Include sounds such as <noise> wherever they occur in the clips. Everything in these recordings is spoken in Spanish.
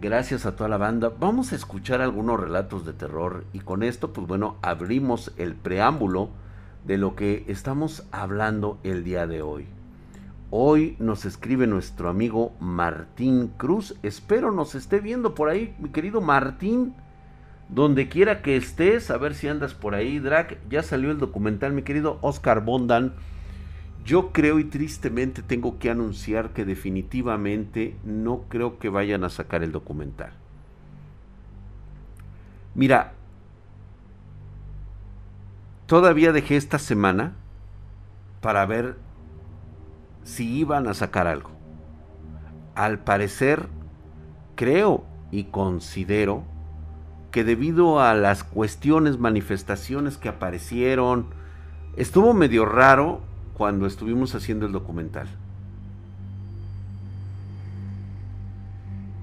Gracias a toda la banda. Vamos a escuchar algunos relatos de terror y con esto, pues bueno, abrimos el preámbulo de lo que estamos hablando el día de hoy. Hoy nos escribe nuestro amigo Martín Cruz. Espero nos esté viendo por ahí, mi querido Martín. Donde quiera que estés, a ver si andas por ahí, Drac. Ya salió el documental, mi querido Oscar Bondan. Yo creo y tristemente tengo que anunciar que definitivamente no creo que vayan a sacar el documental. Mira, todavía dejé esta semana para ver si iban a sacar algo. Al parecer, creo y considero que debido a las cuestiones, manifestaciones que aparecieron, estuvo medio raro cuando estuvimos haciendo el documental.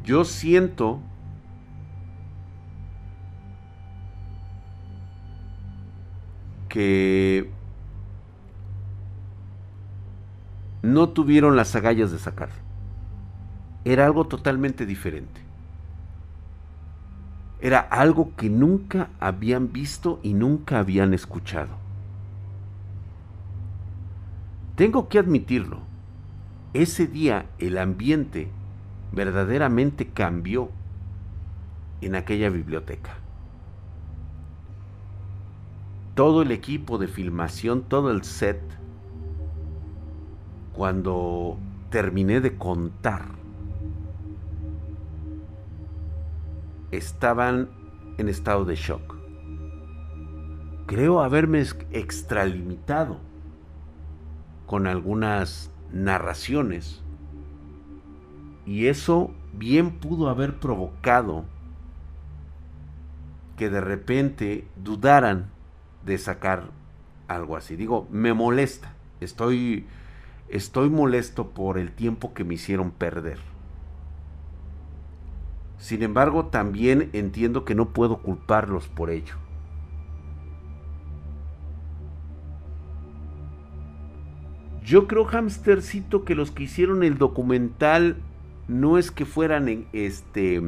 Yo siento que no tuvieron las agallas de sacar. Era algo totalmente diferente. Era algo que nunca habían visto y nunca habían escuchado. Tengo que admitirlo, ese día el ambiente verdaderamente cambió en aquella biblioteca. Todo el equipo de filmación, todo el set, cuando terminé de contar estaban en estado de shock. Creo haberme extralimitado con algunas narraciones y eso bien pudo haber provocado que de repente dudaran de sacar algo así. Digo, me molesta. Estoy estoy molesto por el tiempo que me hicieron perder. Sin embargo, también entiendo que no puedo culparlos por ello. Yo creo, hamstercito, que los que hicieron el documental no es que fueran este,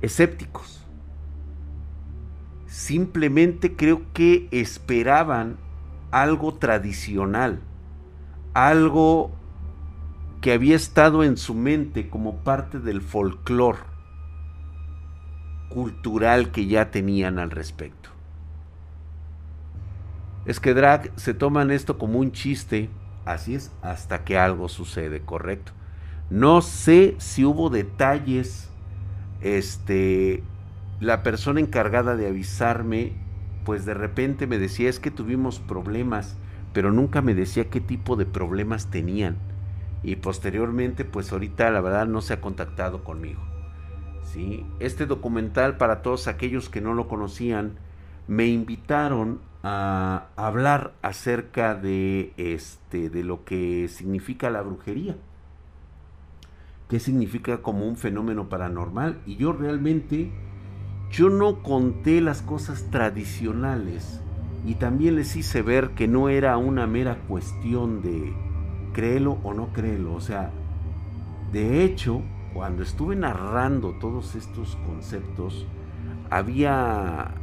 escépticos. Simplemente creo que esperaban algo tradicional, algo que había estado en su mente como parte del folclore cultural que ya tenían al respecto. Es que Drag se toman esto como un chiste, así es, hasta que algo sucede, correcto. No sé si hubo detalles, este, la persona encargada de avisarme, pues de repente me decía es que tuvimos problemas, pero nunca me decía qué tipo de problemas tenían y posteriormente pues ahorita la verdad no se ha contactado conmigo. ¿sí? Este documental para todos aquellos que no lo conocían me invitaron a hablar acerca de este de lo que significa la brujería. ¿Qué significa como un fenómeno paranormal? Y yo realmente yo no conté las cosas tradicionales y también les hice ver que no era una mera cuestión de créelo o no créelo. O sea, de hecho, cuando estuve narrando todos estos conceptos, había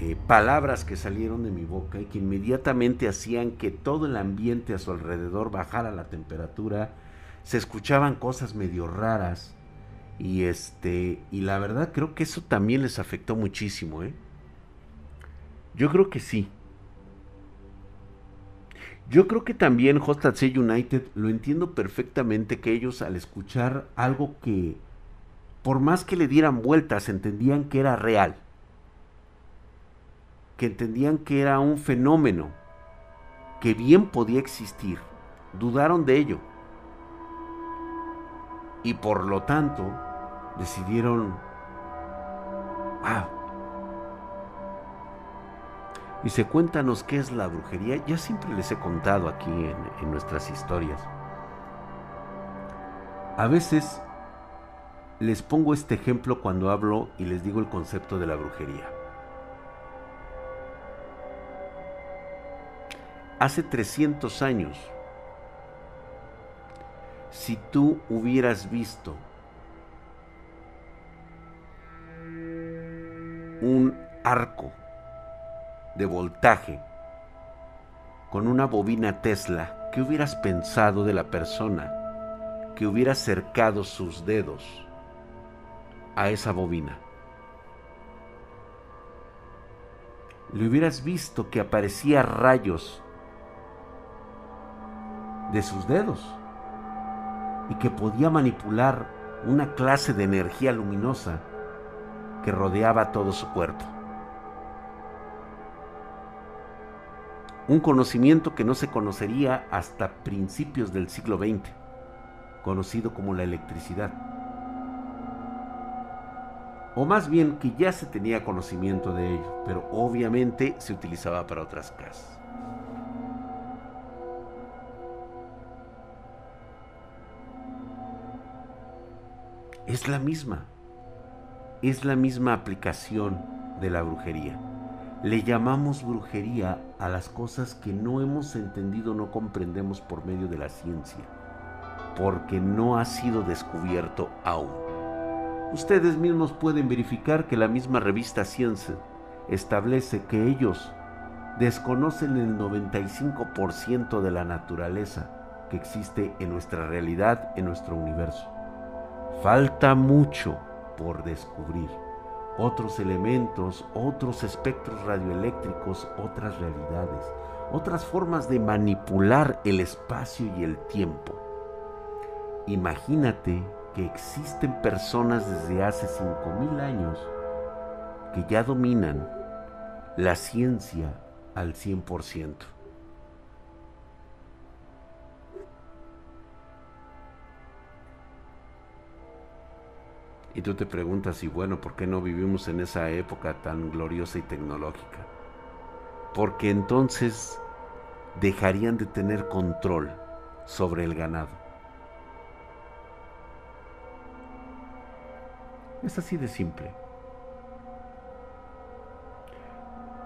eh, palabras que salieron de mi boca y que inmediatamente hacían que todo el ambiente a su alrededor bajara la temperatura, se escuchaban cosas medio raras y este y la verdad creo que eso también les afectó muchísimo, ¿eh? Yo creo que sí. Yo creo que también JC United lo entiendo perfectamente que ellos al escuchar algo que por más que le dieran vueltas entendían que era real, que entendían que era un fenómeno que bien podía existir, dudaron de ello y por lo tanto decidieron, ah, Dice, cuéntanos qué es la brujería. Ya siempre les he contado aquí en, en nuestras historias. A veces les pongo este ejemplo cuando hablo y les digo el concepto de la brujería. hace 300 años, si tú hubieras visto un arco de voltaje con una bobina Tesla, ¿qué hubieras pensado de la persona que hubiera cercado sus dedos a esa bobina? Le hubieras visto que aparecía rayos de sus dedos y que podía manipular una clase de energía luminosa que rodeaba todo su cuerpo. Un conocimiento que no se conocería hasta principios del siglo XX, conocido como la electricidad. O más bien que ya se tenía conocimiento de ello, pero obviamente se utilizaba para otras casas. Es la misma. Es la misma aplicación de la brujería. Le llamamos brujería a las cosas que no hemos entendido, no comprendemos por medio de la ciencia, porque no ha sido descubierto aún. Ustedes mismos pueden verificar que la misma revista Ciencia establece que ellos desconocen el 95% de la naturaleza que existe en nuestra realidad, en nuestro universo. Falta mucho por descubrir. Otros elementos, otros espectros radioeléctricos, otras realidades, otras formas de manipular el espacio y el tiempo. Imagínate que existen personas desde hace 5.000 años que ya dominan la ciencia al 100%. Y tú te preguntas, y bueno, ¿por qué no vivimos en esa época tan gloriosa y tecnológica? Porque entonces dejarían de tener control sobre el ganado. Es así de simple.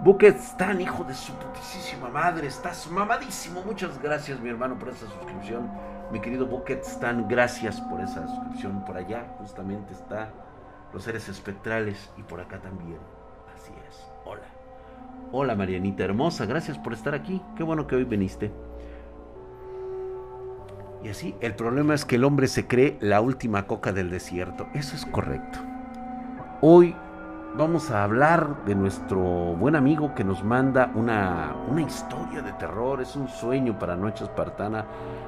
Bucket Stan, hijo de su putísima madre, estás mamadísimo. Muchas gracias, mi hermano, por esa suscripción. Mi querido Bucket Stan, gracias por esa suscripción. Por allá justamente está los seres espectrales y por acá también. Así es. Hola. Hola Marianita hermosa, gracias por estar aquí. Qué bueno que hoy viniste. Y así, el problema es que el hombre se cree la última coca del desierto. Eso es correcto. Hoy vamos a hablar de nuestro buen amigo que nos manda una, una historia de terror, es un sueño para Noche Espartana.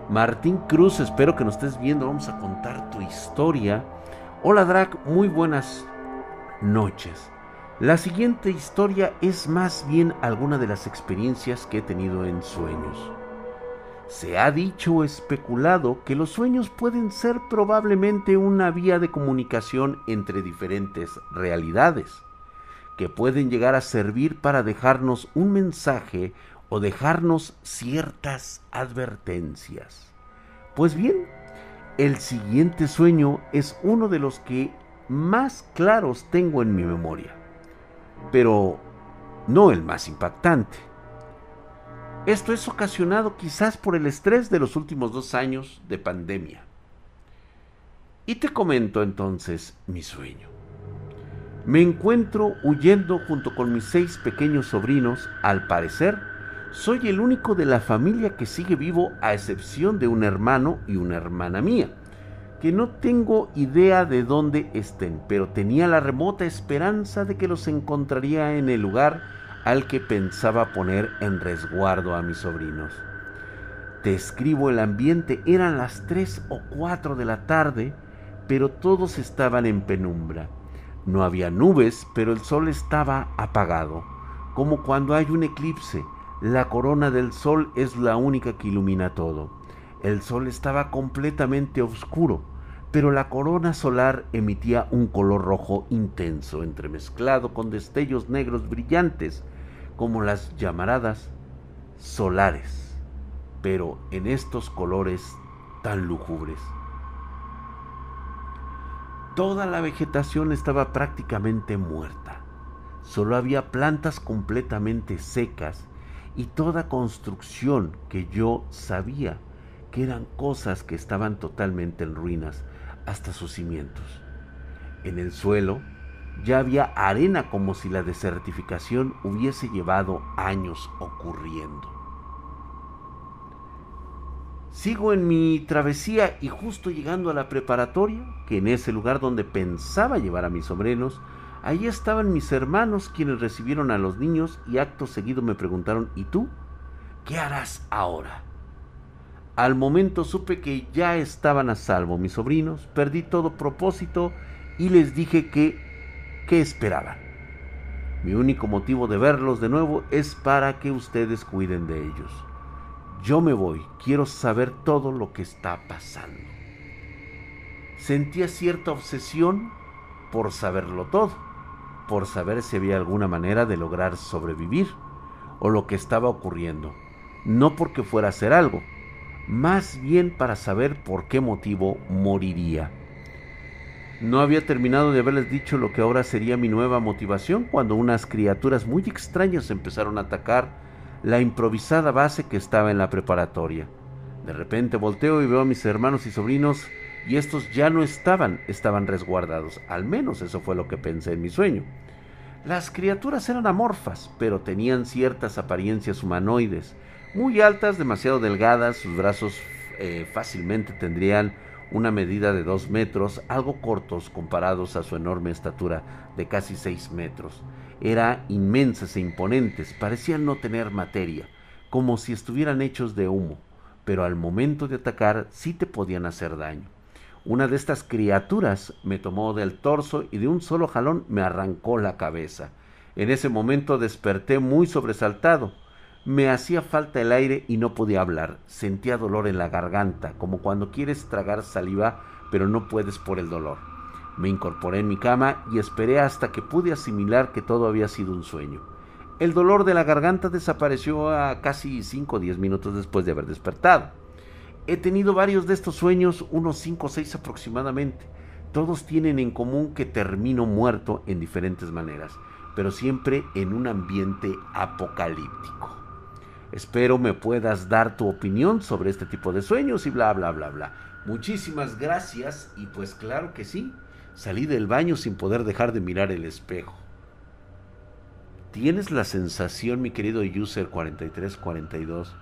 Martín Cruz, espero que nos estés viendo, vamos a contar tu historia. Hola Drac, muy buenas noches. La siguiente historia es más bien alguna de las experiencias que he tenido en sueños. Se ha dicho o especulado que los sueños pueden ser probablemente una vía de comunicación entre diferentes realidades, que pueden llegar a servir para dejarnos un mensaje o dejarnos ciertas advertencias. Pues bien, el siguiente sueño es uno de los que más claros tengo en mi memoria, pero no el más impactante. Esto es ocasionado quizás por el estrés de los últimos dos años de pandemia. Y te comento entonces mi sueño. Me encuentro huyendo junto con mis seis pequeños sobrinos. Al parecer, soy el único de la familia que sigue vivo a excepción de un hermano y una hermana mía, que no tengo idea de dónde estén, pero tenía la remota esperanza de que los encontraría en el lugar al que pensaba poner en resguardo a mis sobrinos. Te escribo el ambiente, eran las 3 o 4 de la tarde, pero todos estaban en penumbra. No había nubes, pero el sol estaba apagado, como cuando hay un eclipse. La corona del sol es la única que ilumina todo. El sol estaba completamente oscuro, pero la corona solar emitía un color rojo intenso, entremezclado con destellos negros brillantes como las llamaradas solares, pero en estos colores tan lúgubres. Toda la vegetación estaba prácticamente muerta. Solo había plantas completamente secas y toda construcción que yo sabía que eran cosas que estaban totalmente en ruinas hasta sus cimientos. En el suelo ya había arena como si la desertificación hubiese llevado años ocurriendo. Sigo en mi travesía y justo llegando a la preparatoria, que en ese lugar donde pensaba llevar a mis sobrinos, ahí estaban mis hermanos quienes recibieron a los niños y acto seguido me preguntaron, ¿y tú? ¿Qué harás ahora? Al momento supe que ya estaban a salvo mis sobrinos, perdí todo propósito y les dije que qué esperaban. Mi único motivo de verlos de nuevo es para que ustedes cuiden de ellos. Yo me voy, quiero saber todo lo que está pasando. Sentía cierta obsesión por saberlo todo, por saber si había alguna manera de lograr sobrevivir o lo que estaba ocurriendo, no porque fuera a hacer algo, más bien para saber por qué motivo moriría. No había terminado de haberles dicho lo que ahora sería mi nueva motivación cuando unas criaturas muy extrañas empezaron a atacar la improvisada base que estaba en la preparatoria. De repente volteo y veo a mis hermanos y sobrinos y estos ya no estaban, estaban resguardados. Al menos eso fue lo que pensé en mi sueño. Las criaturas eran amorfas, pero tenían ciertas apariencias humanoides muy altas, demasiado delgadas, sus brazos eh, fácilmente tendrían una medida de dos metros, algo cortos comparados a su enorme estatura de casi seis metros. Eran inmensas e imponentes, parecían no tener materia, como si estuvieran hechos de humo, pero al momento de atacar sí te podían hacer daño. Una de estas criaturas me tomó del torso y de un solo jalón me arrancó la cabeza. En ese momento desperté muy sobresaltado. Me hacía falta el aire y no podía hablar. Sentía dolor en la garganta, como cuando quieres tragar saliva pero no puedes por el dolor. Me incorporé en mi cama y esperé hasta que pude asimilar que todo había sido un sueño. El dolor de la garganta desapareció a casi 5 o 10 minutos después de haber despertado. He tenido varios de estos sueños, unos 5 o 6 aproximadamente. Todos tienen en común que termino muerto en diferentes maneras, pero siempre en un ambiente apocalíptico. Espero me puedas dar tu opinión sobre este tipo de sueños y bla, bla, bla, bla. Muchísimas gracias y pues claro que sí, salí del baño sin poder dejar de mirar el espejo. ¿Tienes la sensación, mi querido user 4342,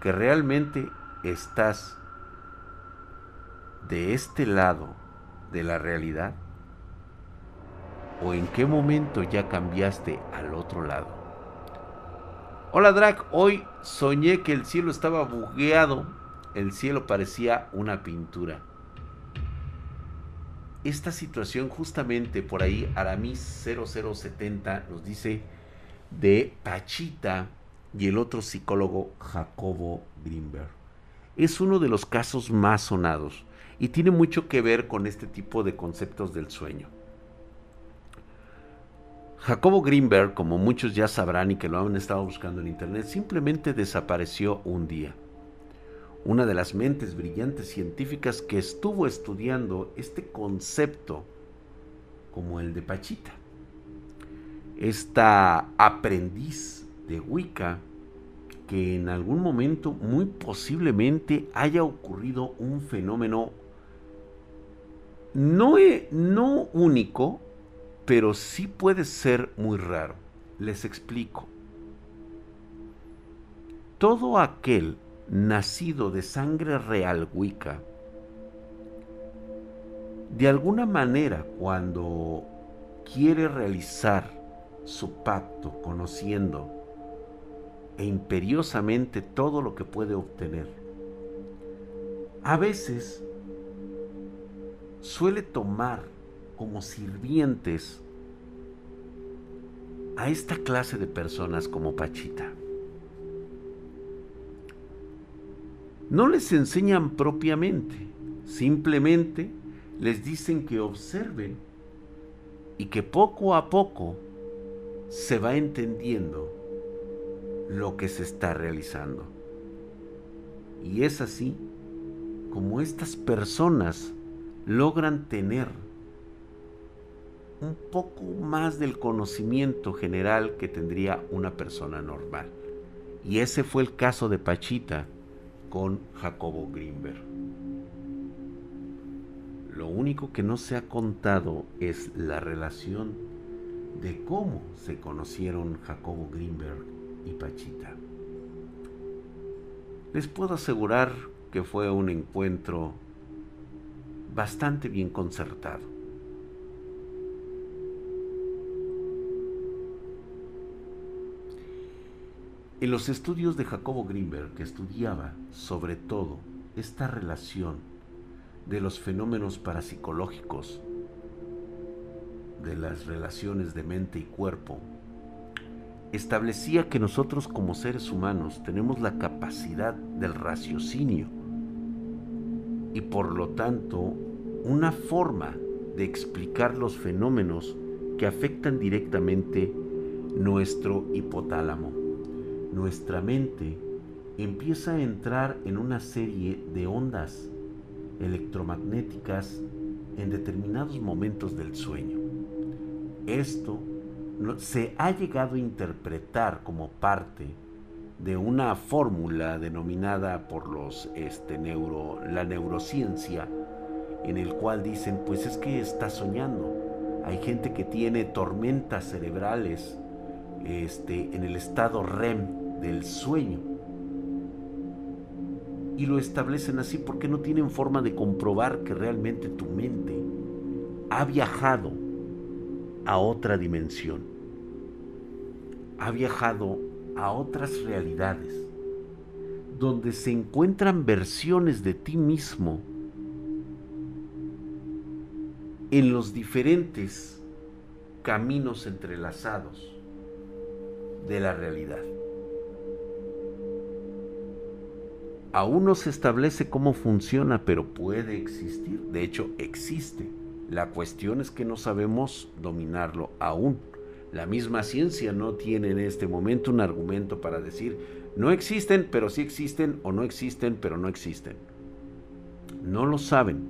que realmente estás de este lado de la realidad? ¿O en qué momento ya cambiaste al otro lado? Hola Drac, hoy soñé que el cielo estaba bugueado. El cielo parecía una pintura. Esta situación justamente por ahí Aramis 0070 nos dice de Pachita y el otro psicólogo Jacobo Greenberg. Es uno de los casos más sonados y tiene mucho que ver con este tipo de conceptos del sueño. Jacobo Greenberg, como muchos ya sabrán y que lo han estado buscando en internet, simplemente desapareció un día. Una de las mentes brillantes científicas que estuvo estudiando este concepto como el de Pachita. Esta aprendiz de Wicca que en algún momento muy posiblemente haya ocurrido un fenómeno no, e, no único, pero sí puede ser muy raro. Les explico. Todo aquel nacido de sangre real Wicca, de alguna manera cuando quiere realizar su pacto conociendo e imperiosamente todo lo que puede obtener, a veces suele tomar como sirvientes a esta clase de personas como Pachita. No les enseñan propiamente, simplemente les dicen que observen y que poco a poco se va entendiendo lo que se está realizando. Y es así como estas personas logran tener un poco más del conocimiento general que tendría una persona normal. Y ese fue el caso de Pachita con Jacobo Greenberg. Lo único que no se ha contado es la relación de cómo se conocieron Jacobo Greenberg y Pachita. Les puedo asegurar que fue un encuentro bastante bien concertado. En los estudios de Jacobo Greenberg, que estudiaba sobre todo esta relación de los fenómenos parapsicológicos, de las relaciones de mente y cuerpo, establecía que nosotros como seres humanos tenemos la capacidad del raciocinio y por lo tanto una forma de explicar los fenómenos que afectan directamente nuestro hipotálamo. Nuestra mente empieza a entrar en una serie de ondas electromagnéticas en determinados momentos del sueño. Esto se ha llegado a interpretar como parte de una fórmula denominada por los este, neuro, la neurociencia, en el cual dicen, pues es que está soñando. Hay gente que tiene tormentas cerebrales este, en el estado REM del sueño. Y lo establecen así porque no tienen forma de comprobar que realmente tu mente ha viajado a otra dimensión. Ha viajado a otras realidades, donde se encuentran versiones de ti mismo en los diferentes caminos entrelazados de la realidad. Aún no se establece cómo funciona, pero puede existir. De hecho, existe. La cuestión es que no sabemos dominarlo aún. La misma ciencia no tiene en este momento un argumento para decir no existen, pero sí existen, o no existen, pero no existen. No lo saben.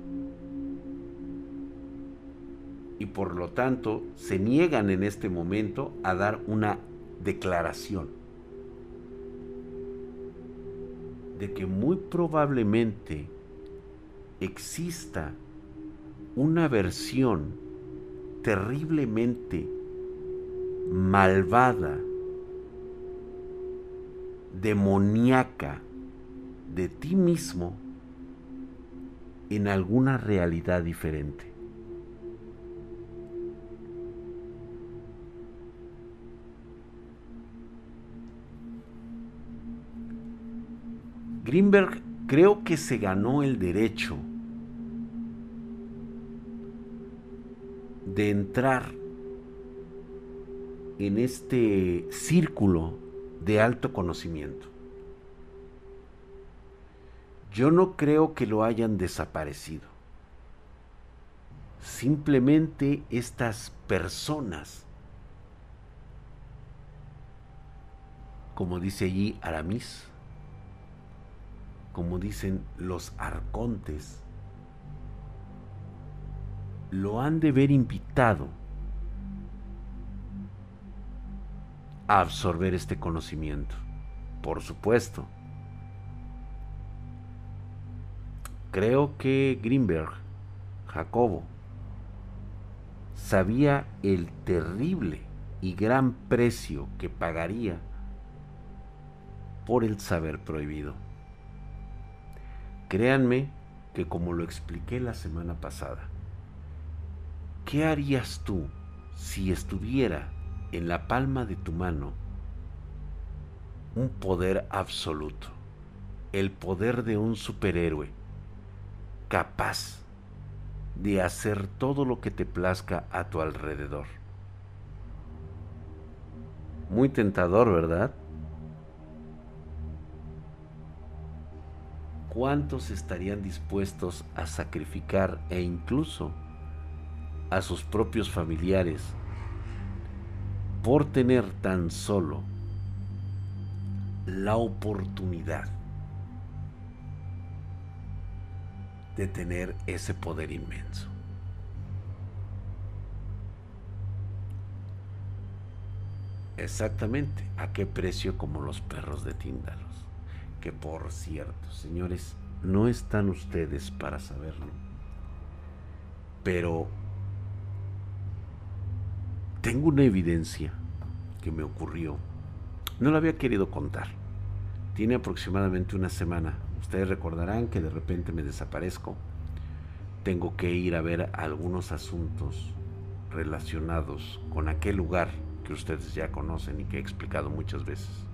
Y por lo tanto se niegan en este momento a dar una declaración de que muy probablemente exista una versión terriblemente malvada, demoníaca de ti mismo en alguna realidad diferente. Greenberg creo que se ganó el derecho de entrar en este círculo de alto conocimiento. Yo no creo que lo hayan desaparecido. Simplemente estas personas, como dice allí Aramis, como dicen los arcontes, lo han de ver invitado a absorber este conocimiento. Por supuesto. Creo que Greenberg, Jacobo, sabía el terrible y gran precio que pagaría por el saber prohibido. Créanme que como lo expliqué la semana pasada, ¿qué harías tú si estuviera en la palma de tu mano un poder absoluto, el poder de un superhéroe, capaz de hacer todo lo que te plazca a tu alrededor. Muy tentador, ¿verdad? ¿Cuántos estarían dispuestos a sacrificar e incluso a sus propios familiares por tener tan solo la oportunidad de tener ese poder inmenso. Exactamente, ¿a qué precio como los perros de Tíndalos? Que por cierto, señores, no están ustedes para saberlo, Pero tengo una evidencia que me ocurrió. No la había querido contar. Tiene aproximadamente una semana. Ustedes recordarán que de repente me desaparezco. Tengo que ir a ver algunos asuntos relacionados con aquel lugar que ustedes ya conocen y que he explicado muchas veces.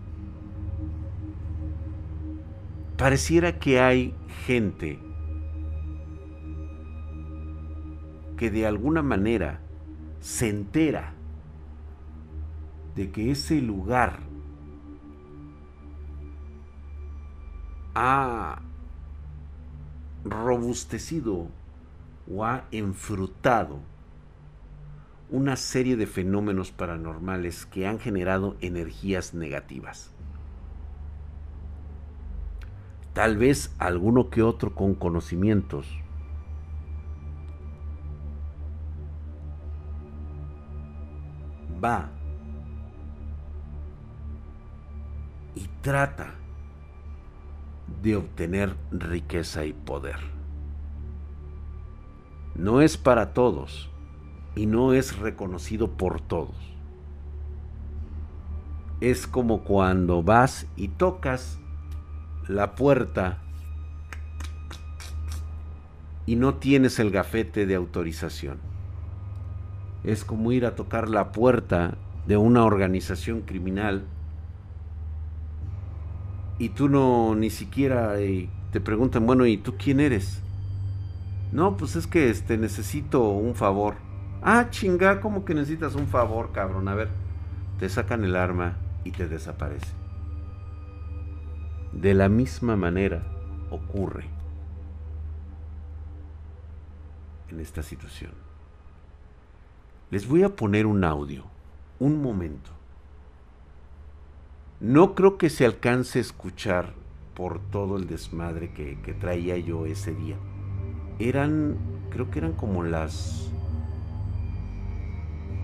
Pareciera que hay gente que de alguna manera se entera de que ese lugar ha robustecido o ha enfrutado una serie de fenómenos paranormales que han generado energías negativas. Tal vez alguno que otro con conocimientos. Va y trata de obtener riqueza y poder. No es para todos y no es reconocido por todos. Es como cuando vas y tocas la puerta y no tienes el gafete de autorización. Es como ir a tocar la puerta de una organización criminal y tú no ni siquiera eh, te preguntan, bueno, ¿y tú quién eres? No, pues es que este necesito un favor. Ah, chinga, ¿cómo que necesitas un favor, cabrón? A ver, te sacan el arma y te desaparece. De la misma manera ocurre en esta situación. Les voy a poner un audio, un momento. No creo que se alcance a escuchar por todo el desmadre que, que traía yo ese día. Eran, creo que eran como las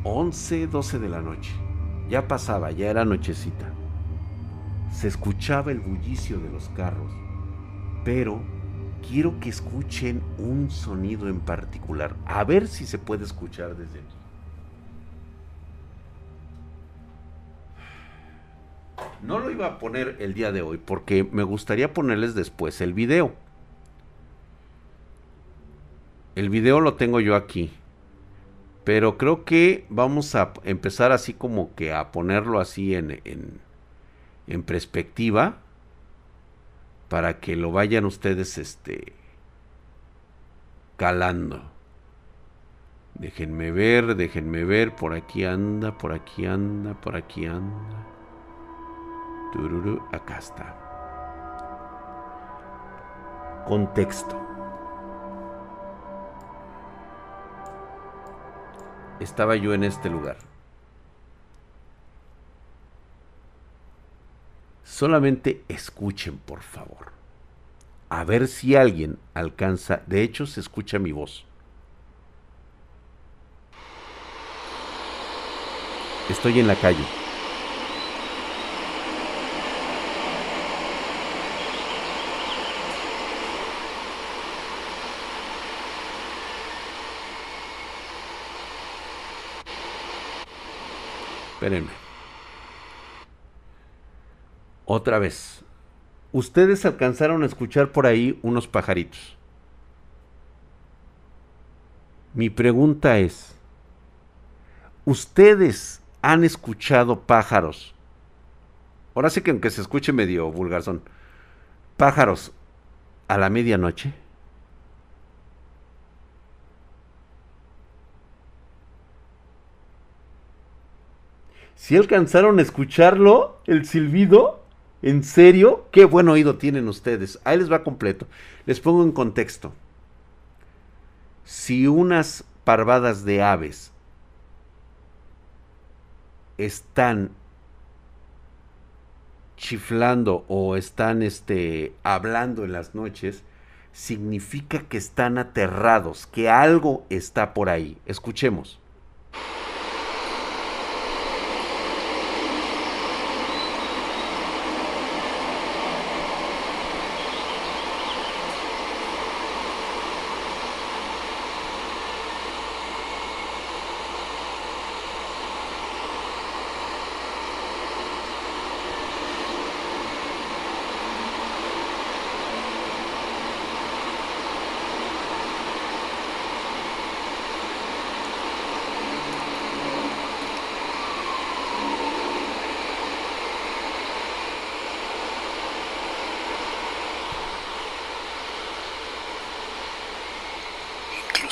11, 12 de la noche. Ya pasaba, ya era nochecita. Se escuchaba el bullicio de los carros, pero quiero que escuchen un sonido en particular. A ver si se puede escuchar desde aquí. No lo iba a poner el día de hoy porque me gustaría ponerles después el video. El video lo tengo yo aquí. Pero creo que vamos a empezar así como que a ponerlo así en, en, perspectiva para que lo vayan ustedes este calando. Déjenme ver, déjenme ver, por aquí anda, por aquí anda, por aquí anda. Tururu, acá está. Contexto. estaba yo en este lugar. Solamente escuchen, por favor. A ver si alguien alcanza. De hecho, se escucha mi voz. Estoy en la calle. Espérenme. Otra vez. Ustedes alcanzaron a escuchar por ahí unos pajaritos. Mi pregunta es, ¿ustedes han escuchado pájaros? Ahora sí que aunque se escuche medio vulgar son pájaros a la medianoche. Si alcanzaron a escucharlo, el silbido, ¿en serio? Qué buen oído tienen ustedes. Ahí les va completo. Les pongo en contexto. Si unas parvadas de aves están chiflando o están este, hablando en las noches, significa que están aterrados, que algo está por ahí. Escuchemos.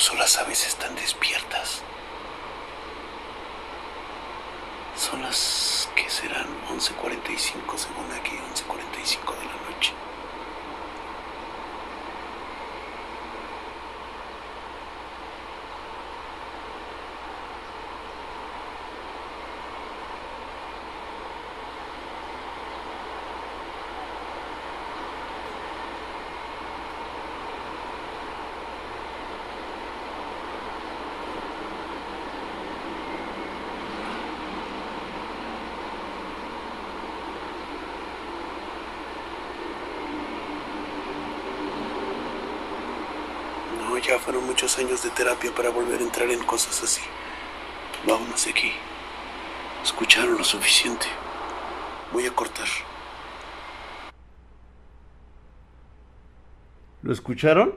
Incluso las aves están despiertas. Son las que serán 11.45 según aquí, 11.45 de la noche. ya de terapia para volver a entrar en cosas así. Vámonos aquí. Escucharon lo suficiente. Voy a cortar. ¿Lo escucharon?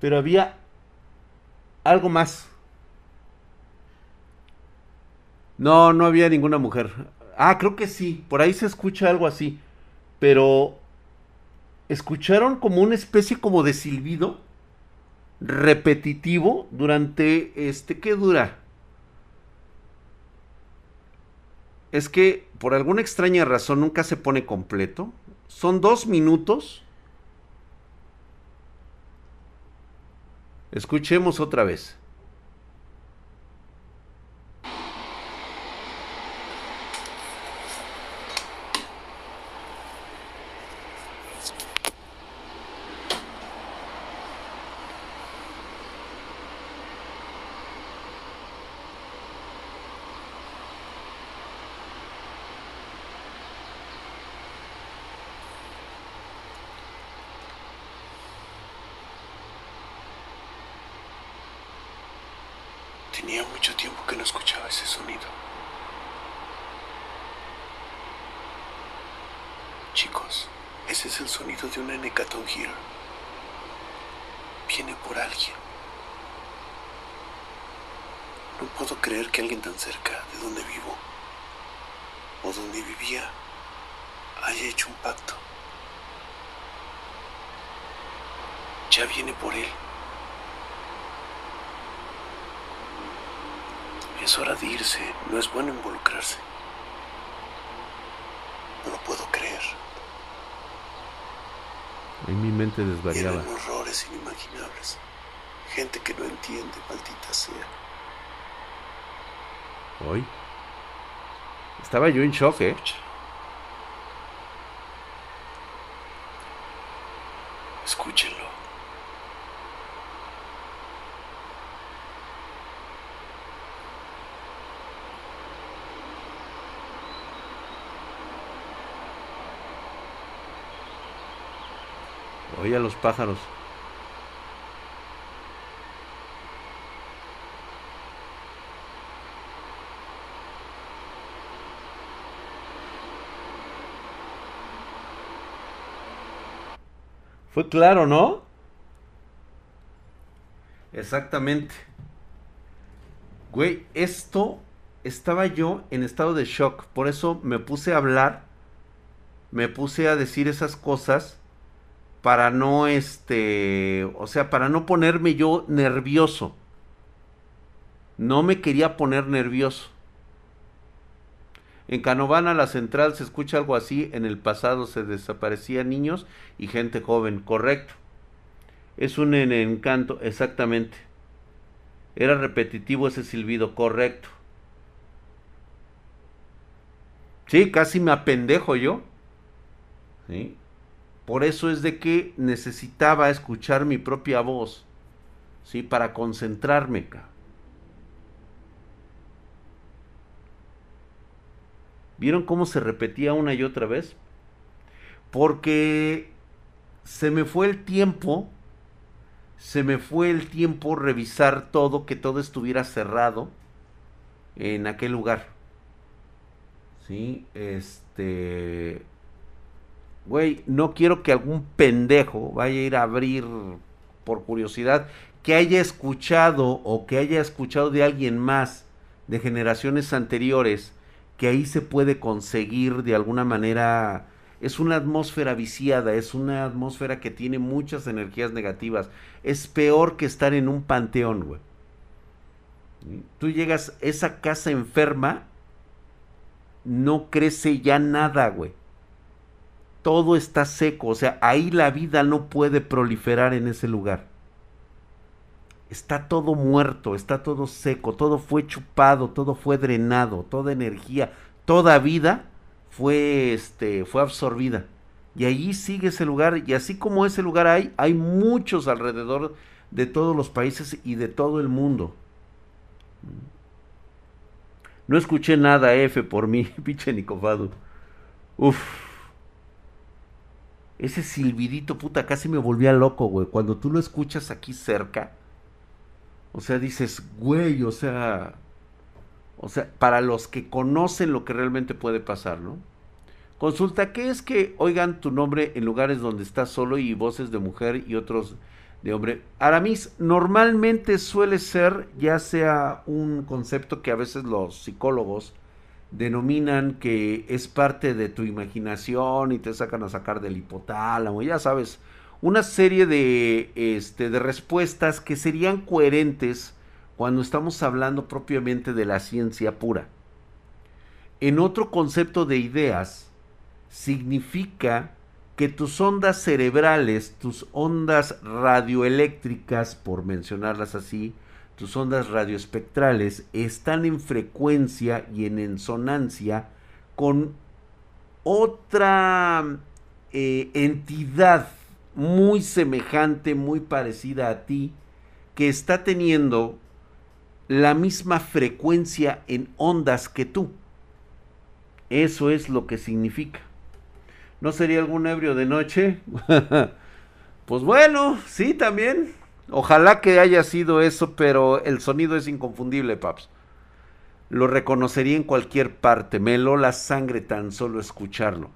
Pero había algo más. No, no había ninguna mujer. Ah, creo que sí. Por ahí se escucha algo así. Pero escucharon como una especie como de silbido repetitivo durante este ¿qué dura? Es que por alguna extraña razón nunca se pone completo. Son dos minutos. Escuchemos otra vez. Tenía mucho tiempo que no escuchaba ese sonido. Chicos, ese es el sonido de una Here. Viene por alguien. No puedo creer que alguien tan cerca de donde vivo o donde vivía haya hecho un pacto. Ya viene por él. Es hora de irse. No es bueno involucrarse. No lo puedo creer. En mi mente desvariaba. Eran horrores inimaginables. Gente que no entiende, maldita sea. Hoy. Estaba yo en shock, ¿eh? Los pájaros. Fue claro, ¿no? Exactamente. Güey, esto estaba yo en estado de shock. Por eso me puse a hablar. Me puse a decir esas cosas para no, este, o sea, para no ponerme yo nervioso. No me quería poner nervioso. En Canovana, la central, se escucha algo así. En el pasado se desaparecían niños y gente joven. Correcto. Es un encanto, exactamente. Era repetitivo ese silbido, correcto. Sí, casi me apendejo yo. ¿Sí? Por eso es de que necesitaba escuchar mi propia voz, ¿sí? Para concentrarme. ¿Vieron cómo se repetía una y otra vez? Porque se me fue el tiempo, se me fue el tiempo revisar todo, que todo estuviera cerrado en aquel lugar. Sí, este güey, no quiero que algún pendejo vaya a ir a abrir por curiosidad, que haya escuchado o que haya escuchado de alguien más de generaciones anteriores, que ahí se puede conseguir de alguna manera es una atmósfera viciada, es una atmósfera que tiene muchas energías negativas. Es peor que estar en un panteón, güey. Tú llegas, esa casa enferma, no crece ya nada, güey. Todo está seco, o sea, ahí la vida no puede proliferar en ese lugar. Está todo muerto, está todo seco, todo fue chupado, todo fue drenado, toda energía, toda vida fue, este, fue absorbida. Y allí sigue ese lugar, y así como ese lugar hay, hay muchos alrededor de todos los países y de todo el mundo. No escuché nada F por mí, <laughs> pinche Nicofado. Uf. Ese silbidito, puta, casi me volvía loco, güey. Cuando tú lo escuchas aquí cerca, o sea, dices, güey, o sea, o sea, para los que conocen lo que realmente puede pasar, ¿no? Consulta, ¿qué es que oigan tu nombre en lugares donde estás solo y voces de mujer y otros de hombre? Aramis, normalmente suele ser ya sea un concepto que a veces los psicólogos denominan que es parte de tu imaginación y te sacan a sacar del hipotálamo, ya sabes, una serie de, este, de respuestas que serían coherentes cuando estamos hablando propiamente de la ciencia pura. En otro concepto de ideas, significa que tus ondas cerebrales, tus ondas radioeléctricas, por mencionarlas así, tus ondas radioespectrales, están en frecuencia y en ensonancia con otra eh, entidad muy semejante, muy parecida a ti, que está teniendo la misma frecuencia en ondas que tú. Eso es lo que significa. ¿No sería algún ebrio de noche? <laughs> pues bueno, sí, también. Ojalá que haya sido eso, pero el sonido es inconfundible, Paps. Lo reconocería en cualquier parte. Me heló la sangre tan solo escucharlo.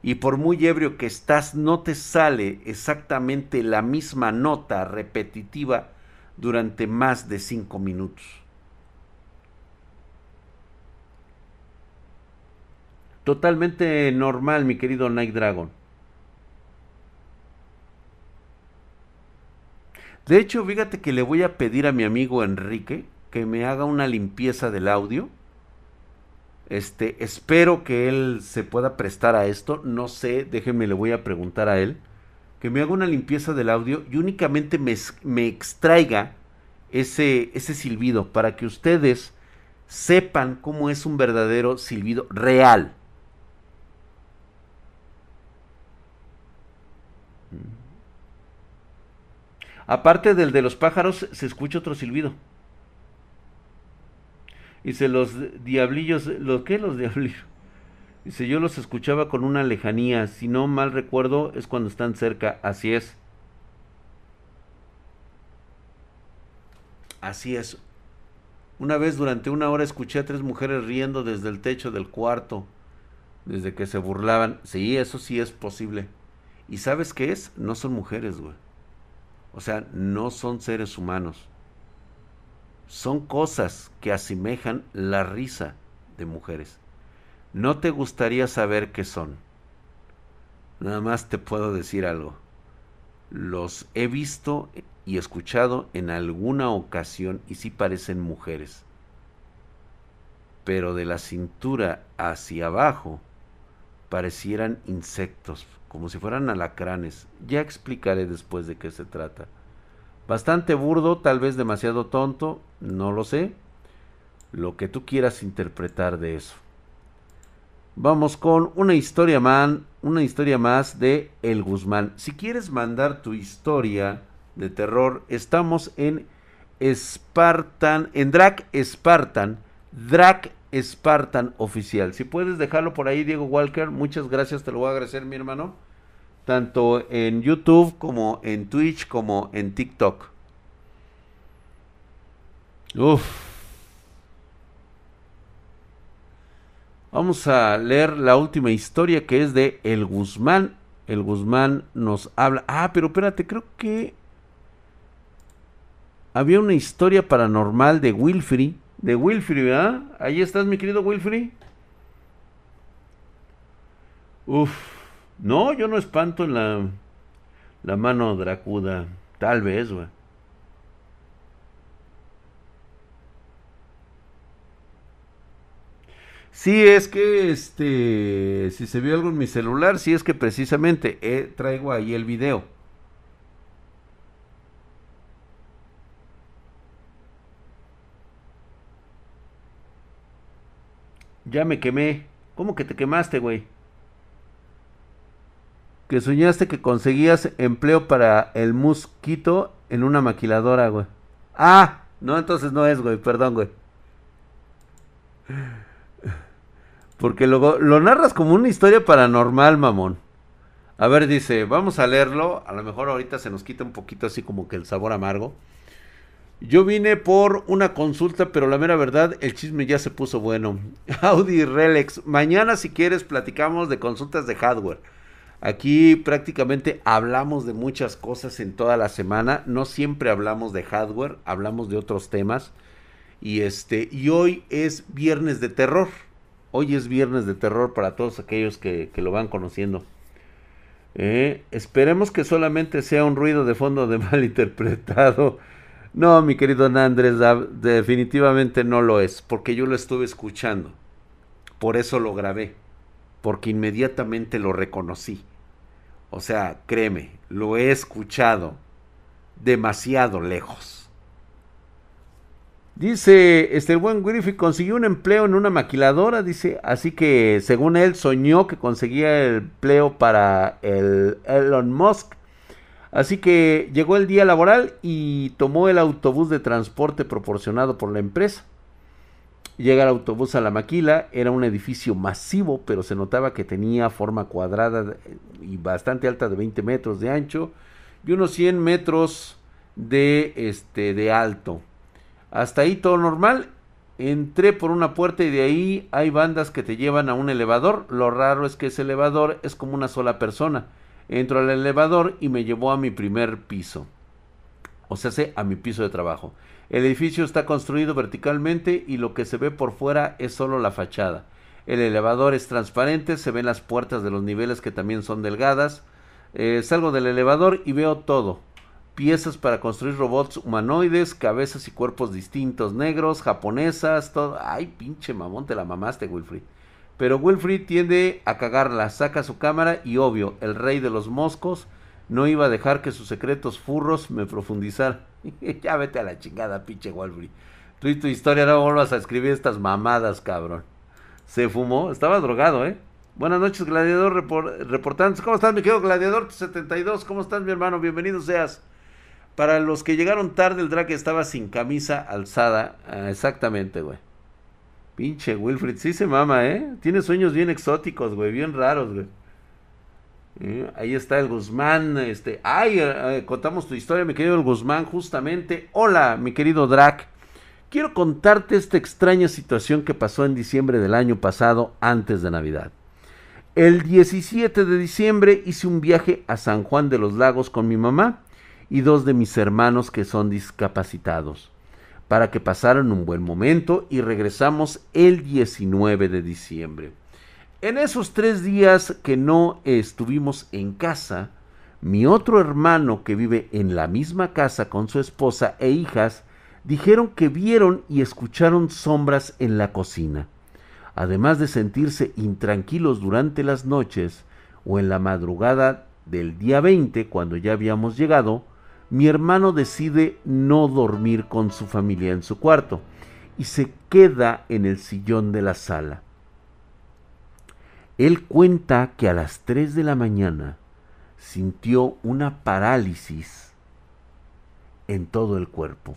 Y por muy ebrio que estás, no te sale exactamente la misma nota repetitiva durante más de cinco minutos. Totalmente normal, mi querido Night Dragon. De hecho, fíjate que le voy a pedir a mi amigo Enrique que me haga una limpieza del audio. Este, espero que él se pueda prestar a esto. No sé, déjenme, le voy a preguntar a él. Que me haga una limpieza del audio y únicamente me, me extraiga ese, ese silbido para que ustedes sepan cómo es un verdadero silbido real. Aparte del de los pájaros, se escucha otro silbido. Dice, los diablillos, ¿los qué? Los diablillos. Dice, yo los escuchaba con una lejanía. Si no mal recuerdo, es cuando están cerca. Así es. Así es. Una vez durante una hora escuché a tres mujeres riendo desde el techo del cuarto. Desde que se burlaban. Sí, eso sí es posible. ¿Y sabes qué es? No son mujeres, güey. O sea, no son seres humanos. Son cosas que asemejan la risa de mujeres. No te gustaría saber qué son. Nada más te puedo decir algo. Los he visto y escuchado en alguna ocasión y sí parecen mujeres. Pero de la cintura hacia abajo parecieran insectos, como si fueran alacranes. Ya explicaré después de qué se trata. Bastante burdo, tal vez demasiado tonto, no lo sé. Lo que tú quieras interpretar de eso. Vamos con una historia man, una historia más de El Guzmán. Si quieres mandar tu historia de terror, estamos en Spartan, en Drac Spartan, Drac Spartan oficial. Si puedes dejarlo por ahí, Diego Walker, muchas gracias, te lo voy a agradecer, mi hermano. Tanto en YouTube como en Twitch como en TikTok. Uf. Vamos a leer la última historia que es de El Guzmán. El Guzmán nos habla. Ah, pero espérate, creo que había una historia paranormal de Wilfrey de Wilfrey, ¿verdad? Ahí estás, mi querido Wilfrey. Uf. No, yo no espanto la, la mano dracuda. Tal vez, güey. Sí, es que este, si se vio algo en mi celular, sí es que precisamente eh, traigo ahí el video. Ya me quemé. ¿Cómo que te quemaste, güey? Que soñaste que conseguías empleo para el mosquito en una maquiladora, güey. Ah, no, entonces no es, güey, perdón, güey. Porque luego lo narras como una historia paranormal, mamón. A ver, dice, vamos a leerlo. A lo mejor ahorita se nos quita un poquito así como que el sabor amargo. Yo vine por una consulta, pero la mera verdad, el chisme ya se puso bueno. <laughs> Audi Relex. Mañana, si quieres, platicamos de consultas de hardware. Aquí prácticamente hablamos de muchas cosas en toda la semana. No siempre hablamos de hardware, hablamos de otros temas. Y este, y hoy es viernes de terror. Hoy es viernes de terror para todos aquellos que, lo van conociendo. Eh, esperemos que solamente sea un ruido de fondo de <laughs> mal interpretado. No, mi querido Nandres, definitivamente no lo es, porque yo lo estuve escuchando. Por eso lo grabé, porque inmediatamente lo reconocí. O sea, créeme, lo he escuchado demasiado lejos. Dice, este el buen Griffith consiguió un empleo en una maquiladora, dice, así que según él soñó que conseguía el empleo para el Elon Musk. Así que llegó el día laboral y tomó el autobús de transporte proporcionado por la empresa. Llega el autobús a la maquila, era un edificio masivo, pero se notaba que tenía forma cuadrada y bastante alta de 20 metros de ancho y unos 100 metros de, este, de alto. Hasta ahí todo normal. Entré por una puerta y de ahí hay bandas que te llevan a un elevador. Lo raro es que ese elevador es como una sola persona. Entro al elevador y me llevó a mi primer piso. O sea, a mi piso de trabajo. El edificio está construido verticalmente y lo que se ve por fuera es solo la fachada. El elevador es transparente, se ven las puertas de los niveles que también son delgadas. Eh, salgo del elevador y veo todo piezas para construir robots humanoides, cabezas y cuerpos distintos, negros, japonesas, todo. Ay, pinche mamón, te la mamaste, Wilfrid. Pero Wilfrid tiende a cagarla, saca su cámara y obvio, el rey de los moscos no iba a dejar que sus secretos furros me profundizaran. <laughs> ya vete a la chingada, pinche Wilfrid. Tú y tu historia no vuelvas a escribir estas mamadas, cabrón. Se fumó, estaba drogado, ¿eh? Buenas noches, Gladiador reportantes. ¿Cómo estás, mi querido Gladiador 72? ¿Cómo estás, mi hermano? Bienvenido seas. Para los que llegaron tarde, el drag estaba sin camisa alzada. Ah, exactamente, güey. Pinche Wilfrid, sí se mama, ¿eh? Tiene sueños bien exóticos, güey, bien raros, güey. Eh, ahí está el Guzmán, este, ay, eh, eh, contamos tu historia, mi querido el Guzmán, justamente. Hola, mi querido Drac. Quiero contarte esta extraña situación que pasó en diciembre del año pasado, antes de Navidad. El 17 de diciembre hice un viaje a San Juan de los Lagos con mi mamá y dos de mis hermanos que son discapacitados, para que pasaran un buen momento y regresamos el 19 de diciembre. En esos tres días que no estuvimos en casa, mi otro hermano que vive en la misma casa con su esposa e hijas, dijeron que vieron y escucharon sombras en la cocina. Además de sentirse intranquilos durante las noches o en la madrugada del día 20, cuando ya habíamos llegado, mi hermano decide no dormir con su familia en su cuarto y se queda en el sillón de la sala. Él cuenta que a las 3 de la mañana sintió una parálisis en todo el cuerpo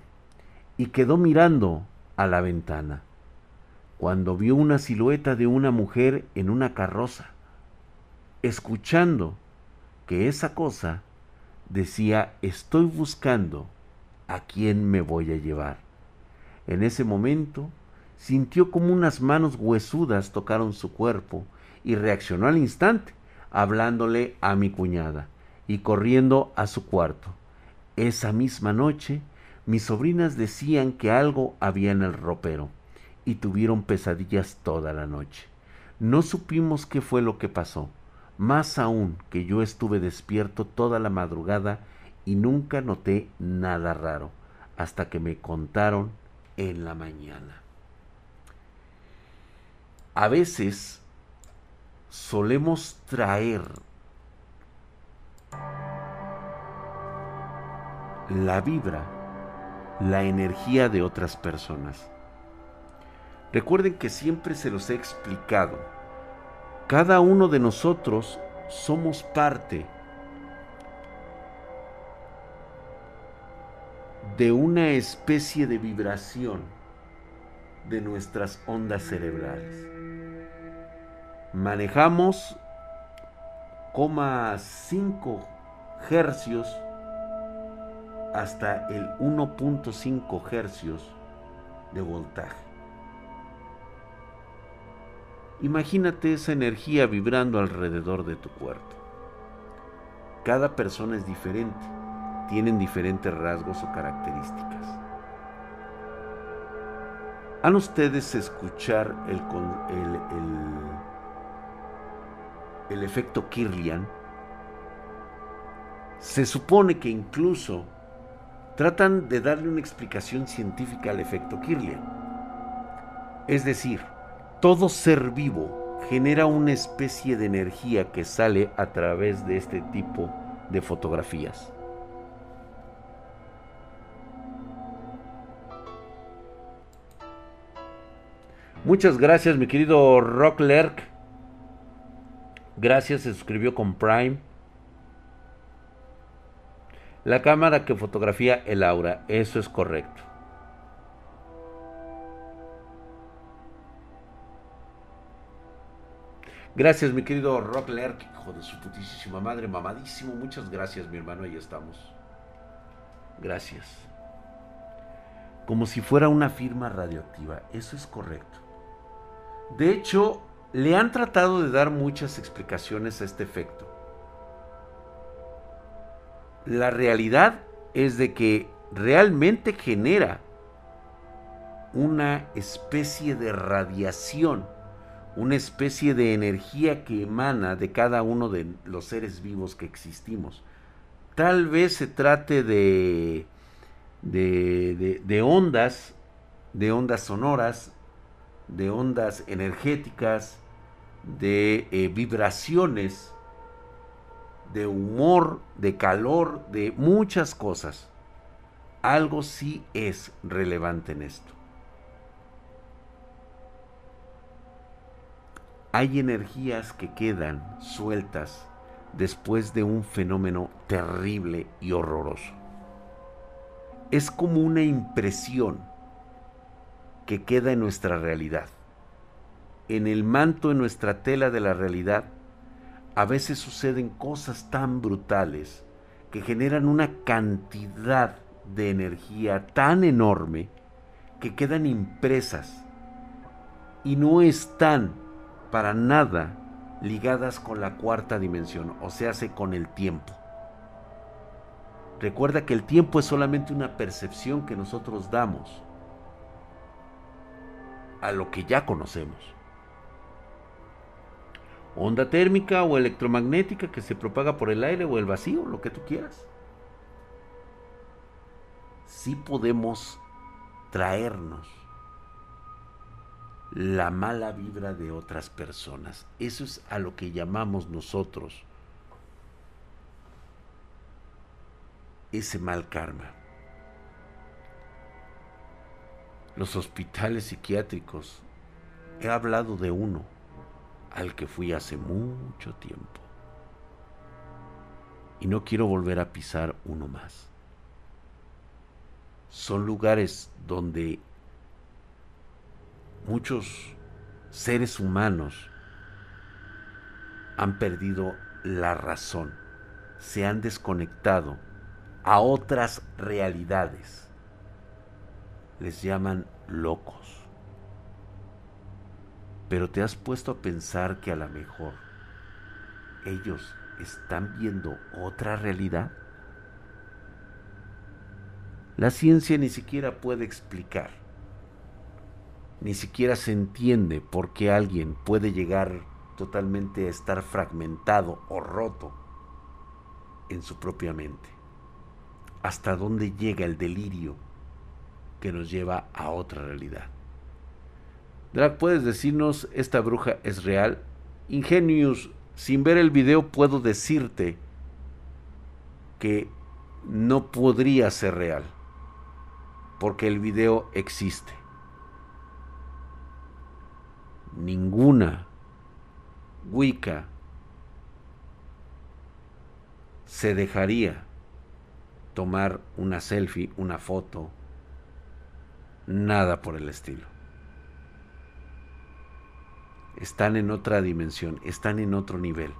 y quedó mirando a la ventana cuando vio una silueta de una mujer en una carroza, escuchando que esa cosa decía, estoy buscando a quién me voy a llevar. En ese momento sintió como unas manos huesudas tocaron su cuerpo y reaccionó al instante, hablándole a mi cuñada y corriendo a su cuarto. Esa misma noche, mis sobrinas decían que algo había en el ropero y tuvieron pesadillas toda la noche. No supimos qué fue lo que pasó Más aún que yo estuve despierto toda la madrugada y nunca noté nada raro hasta que me contaron en la mañana. A veces solemos traer la vibra, la energía de otras personas. Recuerden que siempre se los he explicado. Cada uno de nosotros somos parte de una especie de vibración de nuestras ondas cerebrales. Manejamos 0,5 hercios hasta el 1.5 hercios de voltaje. Imagínate esa energía vibrando alrededor de tu cuerpo. Cada persona es diferente, tienen diferentes rasgos o características. ¿Han ustedes escuchar el, el, el, el efecto Kirlian? Se supone que incluso tratan de darle una explicación científica al efecto Kirlian. Es decir, todo ser vivo genera una especie de energía que sale a través de este tipo de fotografías. Muchas gracias, mi querido Rock Lerk. Gracias, se suscribió con Prime. La cámara que fotografía el aura, eso es correcto. Gracias, mi querido Rock Lerk, hijo de su putísima madre, mamadísimo. Muchas gracias, mi hermano, ahí estamos. Gracias. Como si fuera una firma radioactiva, eso es correcto. De hecho, le han tratado de dar muchas explicaciones a este efecto. La realidad es de que realmente genera una especie de radiación, una especie de energía que emana de cada uno de los seres vivos que existimos. Tal vez se trate de, de, ondas, de ondas sonoras, de ondas energéticas, de eh, vibraciones de humor, de calor, de muchas cosas. Algo sí es relevante en esto. Hay energías que quedan sueltas después de un fenómeno terrible y horroroso. Es como una impresión que queda en nuestra realidad. En el manto de nuestra tela de la realidad a veces suceden cosas tan brutales que generan una cantidad de energía tan enorme que quedan impresas y no están para nada ligadas con la cuarta dimensión, o sea, hace con el tiempo. Recuerda que el tiempo es solamente una percepción que nosotros damos a lo que ya conocemos onda térmica o electromagnética que se propaga por el aire o el vacío, lo que tú quieras. Sí podemos traernos la mala vibra de otras personas. Eso es a lo que llamamos nosotros ese mal karma. Los hospitales psiquiátricos, he hablado de uno, al que fui hace mucho tiempo. Y no quiero volver a pisar uno más. Son lugares donde muchos seres humanos han perdido la razón, se han desconectado a otras realidades. Les llaman locos. Pero te has puesto a pensar que a lo mejor ellos están viendo otra realidad. La ciencia ni siquiera puede explicar, ni siquiera se entiende por qué alguien puede llegar totalmente a estar fragmentado o roto en su propia mente. Hasta dónde llega el delirio que nos lleva a otra realidad. Drag, ¿puedes decirnos esta bruja es real? Ingenius, sin ver el video puedo decirte que no podría ser real, porque el video existe. Ninguna Wicca se dejaría tomar una selfie, una foto, nada por el estilo. Están en otra dimensión, están en otro nivel.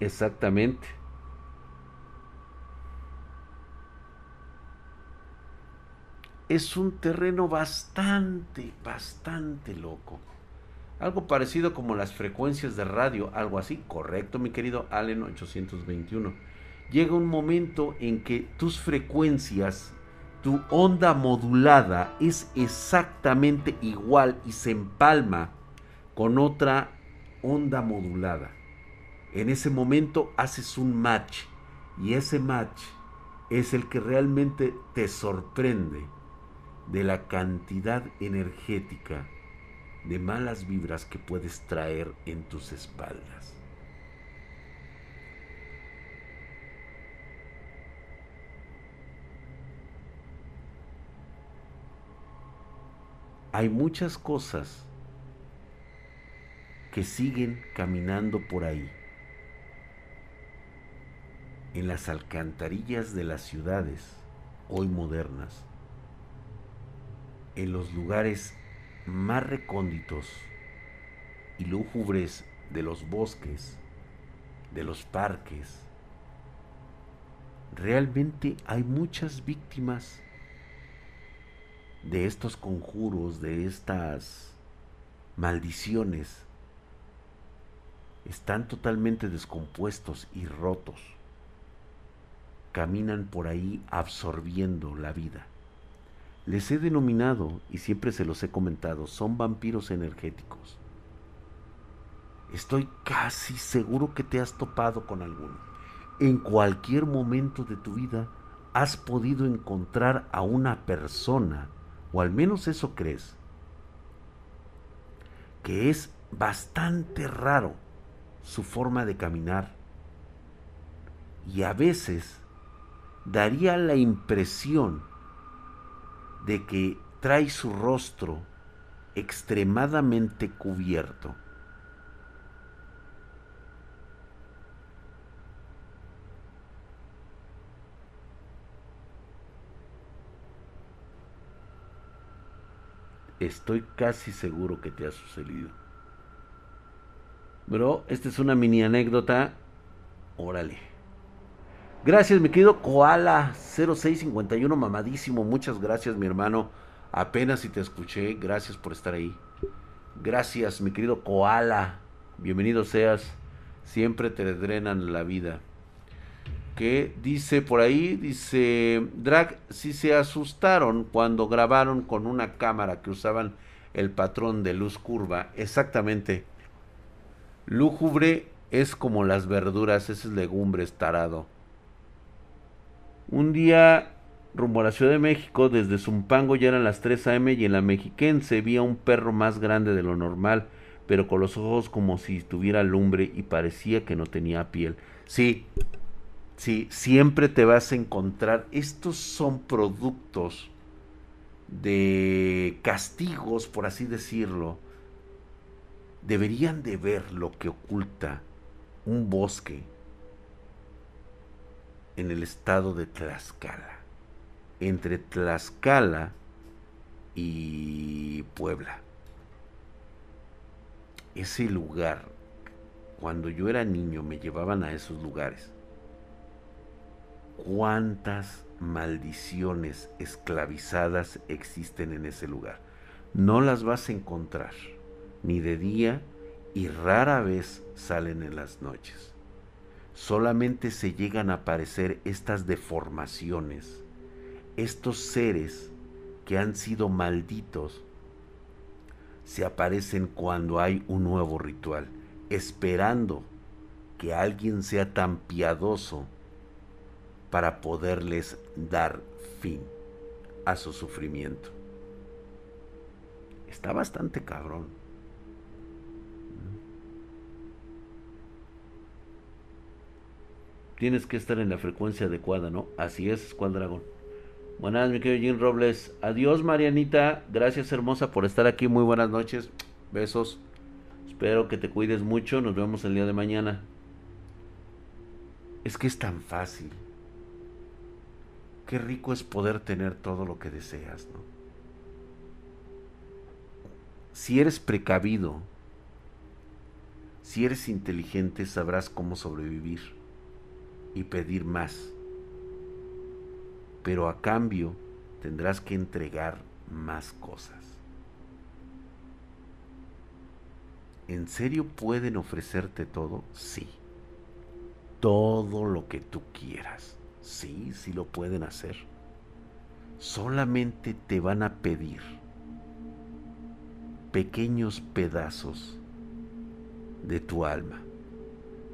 Exactamente. Es un terreno bastante, bastante loco. Algo parecido como las frecuencias de radio, algo así, correcto, mi querido Allen 821. Llega un momento en que tus frecuencias, tu onda modulada es exactamente igual y se empalma con otra onda modulada. En ese momento haces un match y ese match es el que realmente te sorprende de la cantidad energética de malas vibras que puedes traer en tus espaldas. Hay muchas cosas que siguen caminando por ahí, en las alcantarillas de las ciudades hoy modernas, en los lugares más recónditos y lúgubres de los bosques, de los parques, realmente hay muchas víctimas de estos conjuros, de estas maldiciones. Están totalmente descompuestos y rotos. Caminan por ahí absorbiendo la vida. Les he denominado, y siempre se los he comentado, son vampiros energéticos. Estoy casi seguro que te has topado con alguno. En cualquier momento de tu vida has podido encontrar a una persona, o al menos eso crees, que es bastante raro su forma de caminar. Y a veces daría la impresión de que trae su rostro extremadamente cubierto. Estoy casi seguro que te ha sucedido. Bro, esta es una mini anécdota. Órale. Gracias, mi querido Koala 0651, mamadísimo. Muchas gracias, mi hermano. Apenas si te escuché. Gracias por estar ahí. Gracias, mi querido Koala. Bienvenido seas. Siempre te drenan la vida. ¿Qué dice por ahí? Dice Drag, si se asustaron cuando grabaron con una cámara que usaban el patrón de luz curva. Exactamente. Lúgubre es como las verduras, ese es legumbres tarado. Un día, rumbo la Ciudad de México, desde Zumpango ya eran las 3 a.m. y en la Mexiquense vi a un perro más grande de lo normal, pero con los ojos como si tuviera lumbre y parecía que no tenía piel. Sí, sí, siempre te vas a encontrar. Estos son productos de castigos, por así decirlo. Deberían de ver lo que oculta un bosque en el estado de Tlaxcala, entre Tlaxcala y Puebla. Ese lugar, cuando yo era niño me llevaban a esos lugares. ¿Cuántas maldiciones esclavizadas existen en ese lugar? No las vas a encontrar, ni de día y rara vez salen en las noches solamente se llegan a aparecer estas deformaciones estos seres que han sido malditos se aparecen cuando hay un nuevo ritual, esperando que alguien sea tan piadoso para poderles dar fin a su sufrimiento. Está bastante cabrón. Tienes que estar en la frecuencia adecuada, ¿no? Así es, Squad Dragon. Buenas, mi querido Jim Robles. Adiós, Marianita. Gracias, hermosa, por estar aquí. Muy buenas noches. Besos. Espero que te cuides mucho. Nos vemos el día de mañana. Es que es tan fácil. Qué rico es poder tener todo lo que deseas, ¿no? Si eres precavido, si eres inteligente, sabrás cómo sobrevivir y pedir más. Pero a cambio tendrás que entregar más cosas. ¿En serio pueden ofrecerte todo? Sí. Todo lo que tú quieras. Sí, sí lo pueden hacer. Solamente te van a pedir pequeños pedazos de tu alma,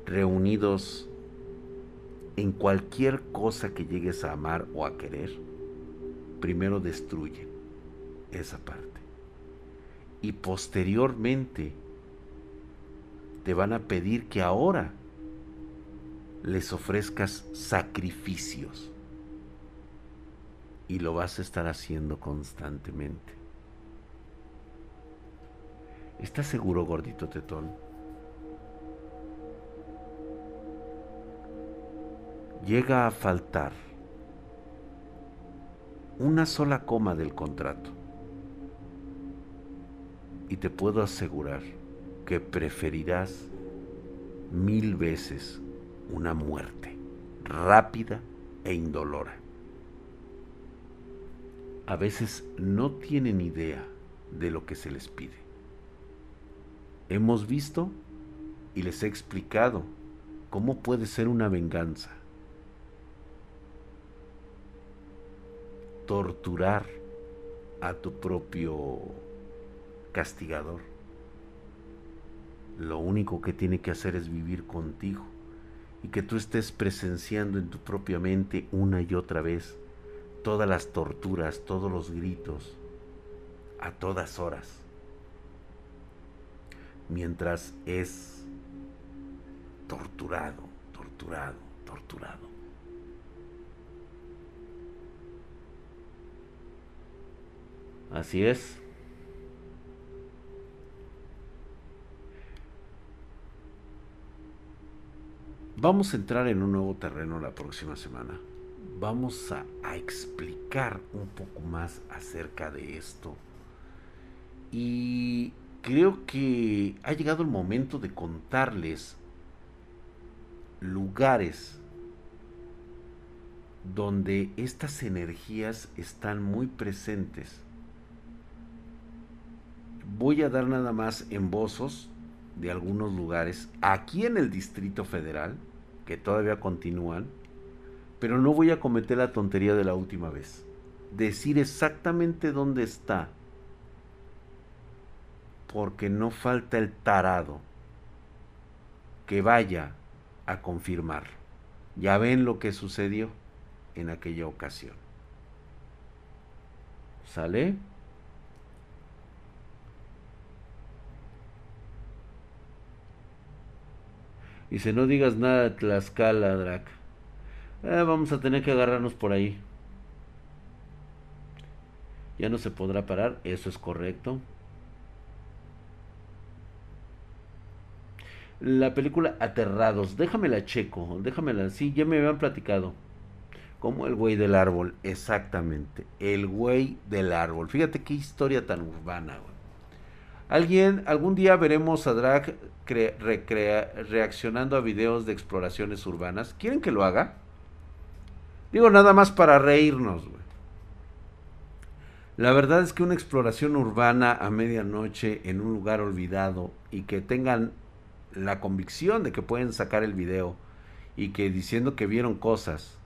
reunidos en cualquier cosa que llegues a amar o a querer, primero destruyen esa parte. Y posteriormente te van a pedir que ahora les ofrezcas sacrificios. Y lo vas a estar haciendo constantemente. ¿Estás seguro, gordito tetón? Llega a faltar una sola coma del contrato. Y te puedo asegurar que preferirás mil veces una muerte rápida e indolora. A veces no tienen idea de lo que se les pide. Hemos visto y les he explicado cómo puede ser una venganza. Torturar a tu propio castigador. Lo único que tiene que hacer es vivir contigo y que tú estés presenciando en tu propia mente una y otra vez todas las torturas, todos los gritos, a todas horas, mientras es torturado, torturado, torturado. Así es. Vamos a entrar en un nuevo terreno la próxima semana. Vamos a, explicar un poco más acerca de esto. Y creo que ha llegado el momento de contarles lugares donde estas energías están muy presentes. Voy a dar nada más embozos de algunos lugares aquí en el Distrito Federal que todavía continúan, pero no voy a cometer la tontería de la última vez. Decir exactamente dónde está, porque no falta el tarado que vaya a confirmar. Ya ven lo que sucedió en aquella ocasión. ¿Sale? Dice, no digas nada de Tlaxcala, Drac. Eh, vamos a tener que agarrarnos por ahí. Ya no se podrá parar, eso es correcto. La película Aterrados, déjamela checo, déjamela, sí, ya me habían platicado. Como el güey del árbol, exactamente, el güey del árbol. Fíjate qué historia tan urbana, güey. Alguien, algún día veremos a Drag reaccionando a videos de exploraciones urbanas. ¿Quieren que lo haga? Digo nada más para reírnos. La verdad es que una exploración urbana a medianoche en un lugar olvidado y que tengan la convicción de que pueden sacar el video y que diciendo que vieron cosas.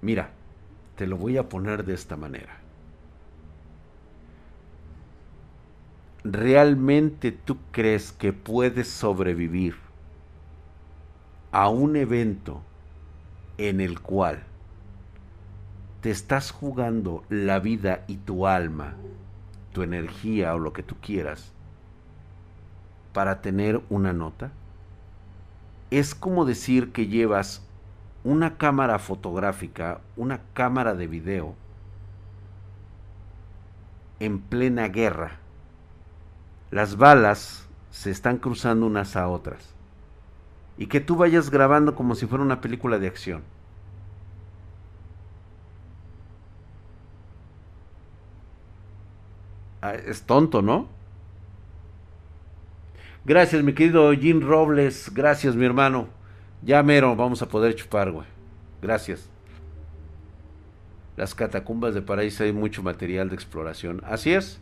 Mira, te lo voy a poner de esta manera. ¿Realmente tú crees que puedes sobrevivir a un evento en el cual te estás jugando la vida y tu alma, tu energía o lo que tú quieras para tener una nota? Es como decir que llevas una cámara fotográfica, una cámara de video en plena guerra. Las balas se están cruzando unas a otras. Y que tú vayas grabando como si fuera una película de acción. Ah, es tonto, ¿no? Gracias, mi querido Jim Robles. Gracias, mi hermano. Ya mero vamos a poder chupar, güey. Gracias. Las catacumbas de Paraíso hay mucho material de exploración. Así es.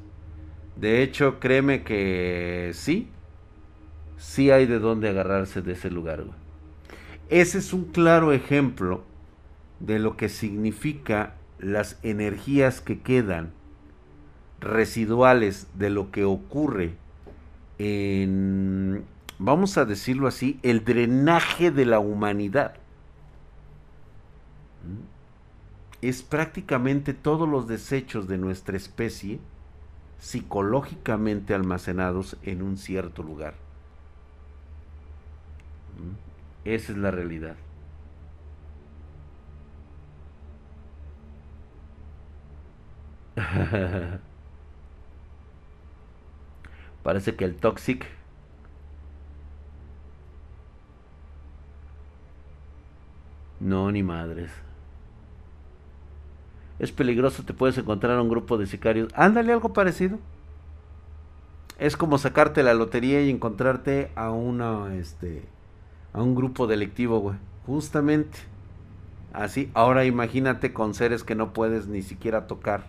De hecho, créeme que sí. Sí hay de dónde agarrarse de ese lugar. Ese es un claro ejemplo de lo que significa las energías que quedan residuales de lo que ocurre en, vamos a decirlo así, el drenaje de la humanidad. Es prácticamente todos los desechos de nuestra especie psicológicamente almacenados en un cierto lugar. Esa es la realidad. <laughs> Parece que el Toxic No, ni madres. Es peligroso, te puedes encontrar un grupo de sicarios. Ándale algo parecido. Es como sacarte la lotería y encontrarte a una este a un grupo delictivo, güey. Justamente. Así, ahora imagínate con seres que no puedes ni siquiera tocar.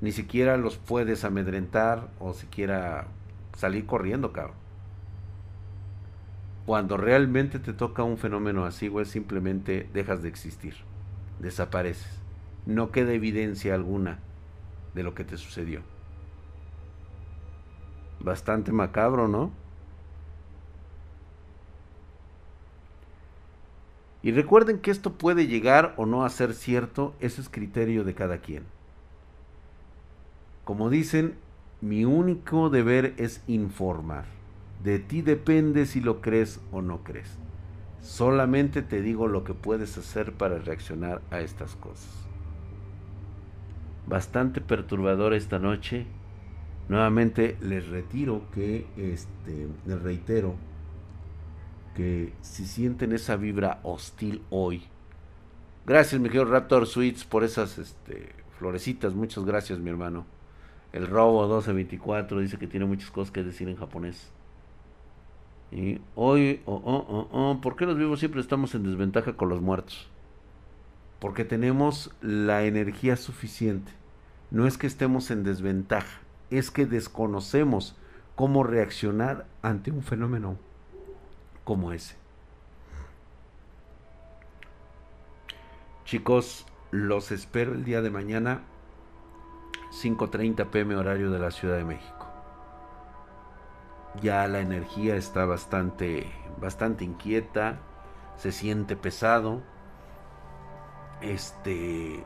Ni siquiera los puedes amedrentar o siquiera salir corriendo, cabrón. Cuando realmente te toca un fenómeno así, güey, simplemente dejas de existir. Desapareces. No queda evidencia alguna de lo que te sucedió. Bastante macabro, ¿no? Y recuerden que esto puede llegar o no a ser cierto, ese es criterio de cada quien. Como dicen, mi único deber es informar. De ti depende si lo crees o no crees. Solamente te digo lo que puedes hacer para reaccionar a estas cosas. Bastante perturbador esta noche. Nuevamente les retiro que, este, les reitero que si sienten esa vibra hostil hoy, gracias mi querido Raptor Sweets por esas este, florecitas, muchas gracias mi hermano. El robo 1224 dice que tiene muchas cosas que decir en japonés. Y hoy, oh, oh, oh, ¿por qué los vivos siempre estamos en desventaja con los muertos? Porque tenemos la energía suficiente. No es que estemos en desventaja, es que desconocemos cómo reaccionar ante un fenómeno como ese. Chicos, los espero el día de mañana 5.30 pm horario de la Ciudad de México. Ya la energía está bastante, bastante inquieta, se siente pesado. Este,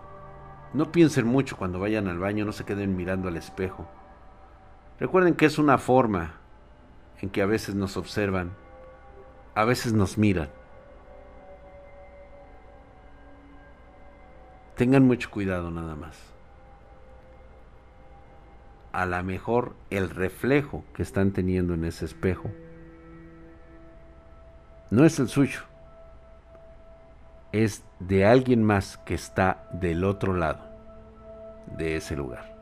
no piensen mucho cuando vayan al baño, no se queden mirando al espejo. Recuerden que es una forma en que a veces nos observan, a veces nos miran. Tengan mucho cuidado nada más a lo mejor el reflejo que están teniendo en ese espejo no es el suyo, es de alguien más que está del otro lado de ese lugar.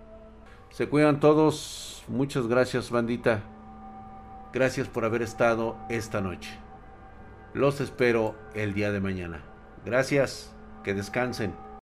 Se cuidan todos, muchas gracias bandita, gracias por haber estado esta noche. Los espero el día de mañana. Gracias, que descansen.